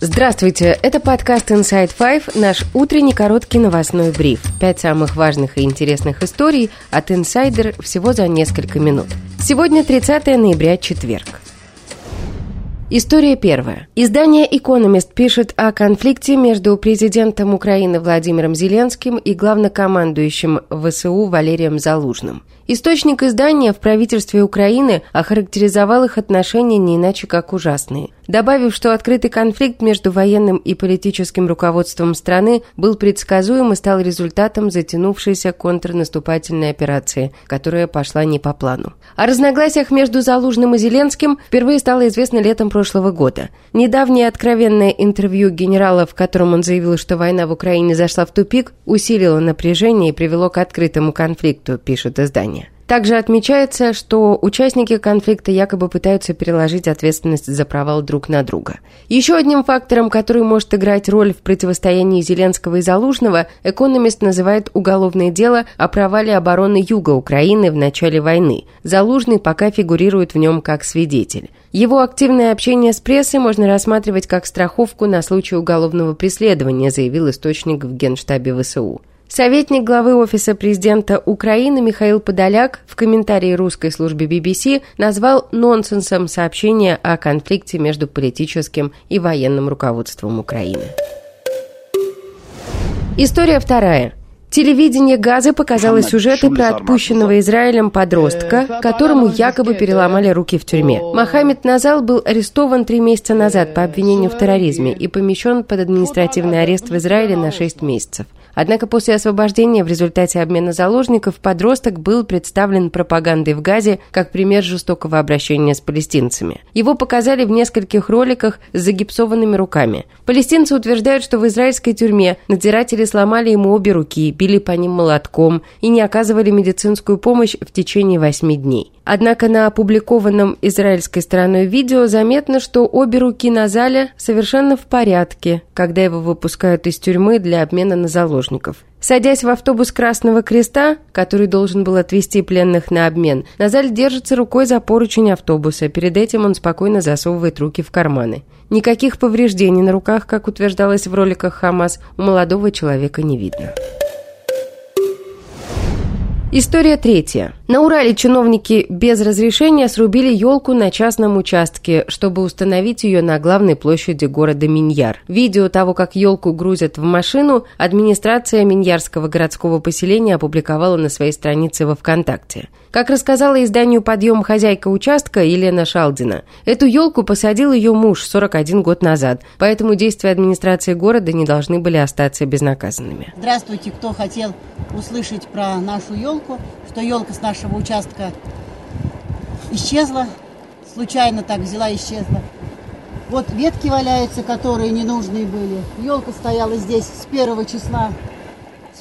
Здравствуйте, это подкаст Inside Five, наш утренний короткий новостной бриф. Пять самых важных и интересных историй от Insider всего за несколько минут. Сегодня 30 ноября, четверг. История первая. Издание «Экономист» пишет о конфликте между президентом Украины Владимиром Зеленским и главнокомандующим ВСУ Валерием Залужным. Источник издания в правительстве Украины охарактеризовал их отношения не иначе как ужасные, добавив, что открытый конфликт между военным и политическим руководством страны был предсказуем и стал результатом затянувшейся контрнаступательной операции, которая пошла не по плану. О разногласиях между Залужным и Зеленским впервые стало известно летом прошлого года. Недавнее откровенное интервью генерала, в котором он заявил, что война в Украине зашла в тупик, усилило напряжение и привело к открытому конфликту, пишет издание. Также отмечается, что участники конфликта якобы пытаются переложить ответственность за провал друг на друга. Еще одним фактором, который может играть роль в противостоянии Зеленского и Залужного, экономист называет уголовное дело о провале обороны юга Украины в начале войны. Залужный пока фигурирует в нем как свидетель. Его активное общение с прессой можно рассматривать как страховку на случай уголовного преследования, заявил источник в Генштабе ВСУ. Советник главы Офиса президента Украины Михаил Подоляк в комментарии русской службе BBC назвал нонсенсом сообщение о конфликте между политическим и военным руководством Украины. История вторая. Телевидение Газы показало сюжеты про отпущенного Израилем подростка, которому якобы переломали руки в тюрьме. Мохаммед Назал был арестован три месяца назад по обвинению в терроризме и помещен под административный арест в Израиле на шесть месяцев. Однако после освобождения в результате обмена заложников подросток был представлен пропагандой в Газе как пример жестокого обращения с палестинцами. Его показали в нескольких роликах с загипсованными руками. Палестинцы утверждают, что в израильской тюрьме надзиратели сломали ему обе руки, били по ним молотком и не оказывали медицинскую помощь в течение восьми дней. Однако на опубликованном израильской стороной видео заметно, что обе руки Назаля совершенно в порядке, когда его выпускают из тюрьмы для обмена на заложников. Садясь в автобус Красного Креста, который должен был отвезти пленных на обмен, Назаль держится рукой за поручень автобуса. Перед этим он спокойно засовывает руки в карманы. Никаких повреждений на руках, как утверждалось в роликах Хамас, у молодого человека не видно. История третья. На Урале чиновники без разрешения срубили елку на частном участке, чтобы установить ее на главной площади города Миньяр. Видео того, как елку грузят в машину, администрация Миньярского городского поселения опубликовала на своей странице во ВКонтакте. Как рассказала изданию «Подъем» хозяйка участка Елена Шалдина, эту елку посадил ее муж 41 год назад, поэтому действия администрации города не должны были остаться безнаказанными. Здравствуйте, кто хотел услышать про нашу елку, что елка с нашего участка исчезла, случайно так взяла исчезла. Вот ветки валяются, которые ненужные были. Елка стояла здесь с первого числа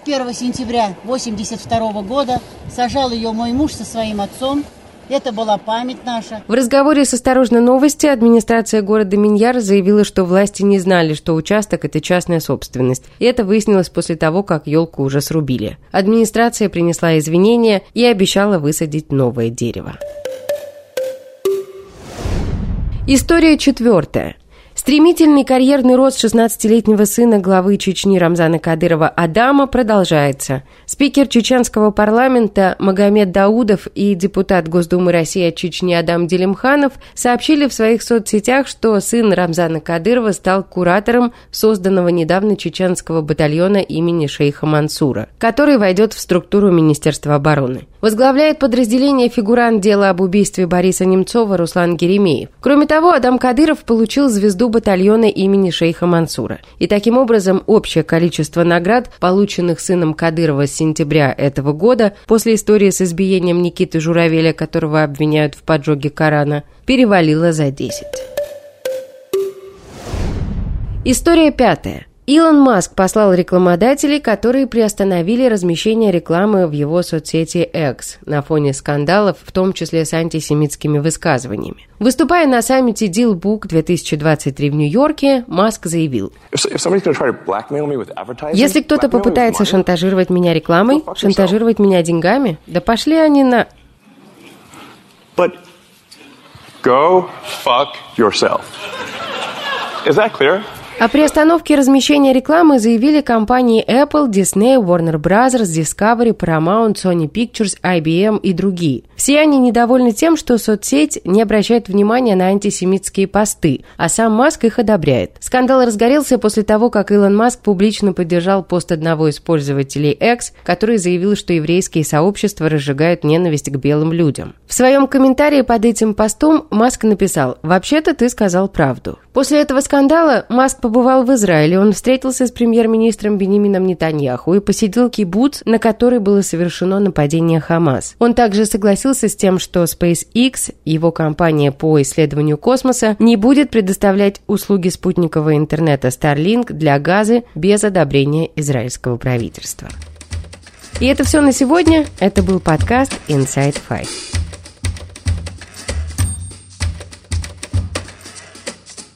1 сентября 82 года сажал ее мой муж со своим отцом. Это была память наша. В разговоре с «Осторожно новости» администрация города Миньяр заявила, что власти не знали, что участок – это частная собственность. И это выяснилось после того, как елку уже срубили. Администрация принесла извинения и обещала высадить новое дерево. История четвертая. Стремительный карьерный рост 16-летнего сына главы Чечни Рамзана Кадырова Адама продолжается. Спикер чеченского парламента Магомед Даудов и депутат Госдумы России от Чечни Адам Делимханов сообщили в своих соцсетях, что сын Рамзана Кадырова стал куратором созданного недавно чеченского батальона имени шейха Мансура, который войдет в структуру Министерства обороны. Возглавляет подразделение фигурант дела об убийстве Бориса Немцова Руслан Геремеев. Кроме того, Адам Кадыров получил звезду батальона имени шейха Мансура. И таким образом общее количество наград, полученных сыном Кадырова с сентября этого года, после истории с избиением Никиты Журавеля, которого обвиняют в поджоге Корана, перевалило за 10. История пятая. Илон Маск послал рекламодателей, которые приостановили размещение рекламы в его соцсети X на фоне скандалов, в том числе с антисемитскими высказываниями. Выступая на саммите DealBook 2023 в Нью-Йорке, Маск заявил, «Если кто-то попытается шантажировать меня рекламой, шантажировать меня деньгами, да пошли они на...» But go fuck yourself. Is that clear? О приостановке размещения рекламы заявили компании Apple, Disney, Warner Bros., Discovery, Paramount, Sony Pictures, IBM и другие. Все они недовольны тем, что соцсеть не обращает внимания на антисемитские посты, а сам Маск их одобряет. Скандал разгорелся после того, как Илон Маск публично поддержал пост одного из пользователей X, который заявил, что еврейские сообщества разжигают ненависть к белым людям. В своем комментарии под этим постом Маск написал «Вообще-то ты сказал правду». После этого скандала Маск побывал в Израиле. Он встретился с премьер-министром Бенемином Нетаньяху и посетил кибуц, на который было совершено нападение Хамас. Он также согласился с тем, что SpaceX, его компания по исследованию космоса, не будет предоставлять услуги спутникового интернета Starlink для Газы без одобрения израильского правительства. И это все на сегодня. Это был подкаст Inside Five.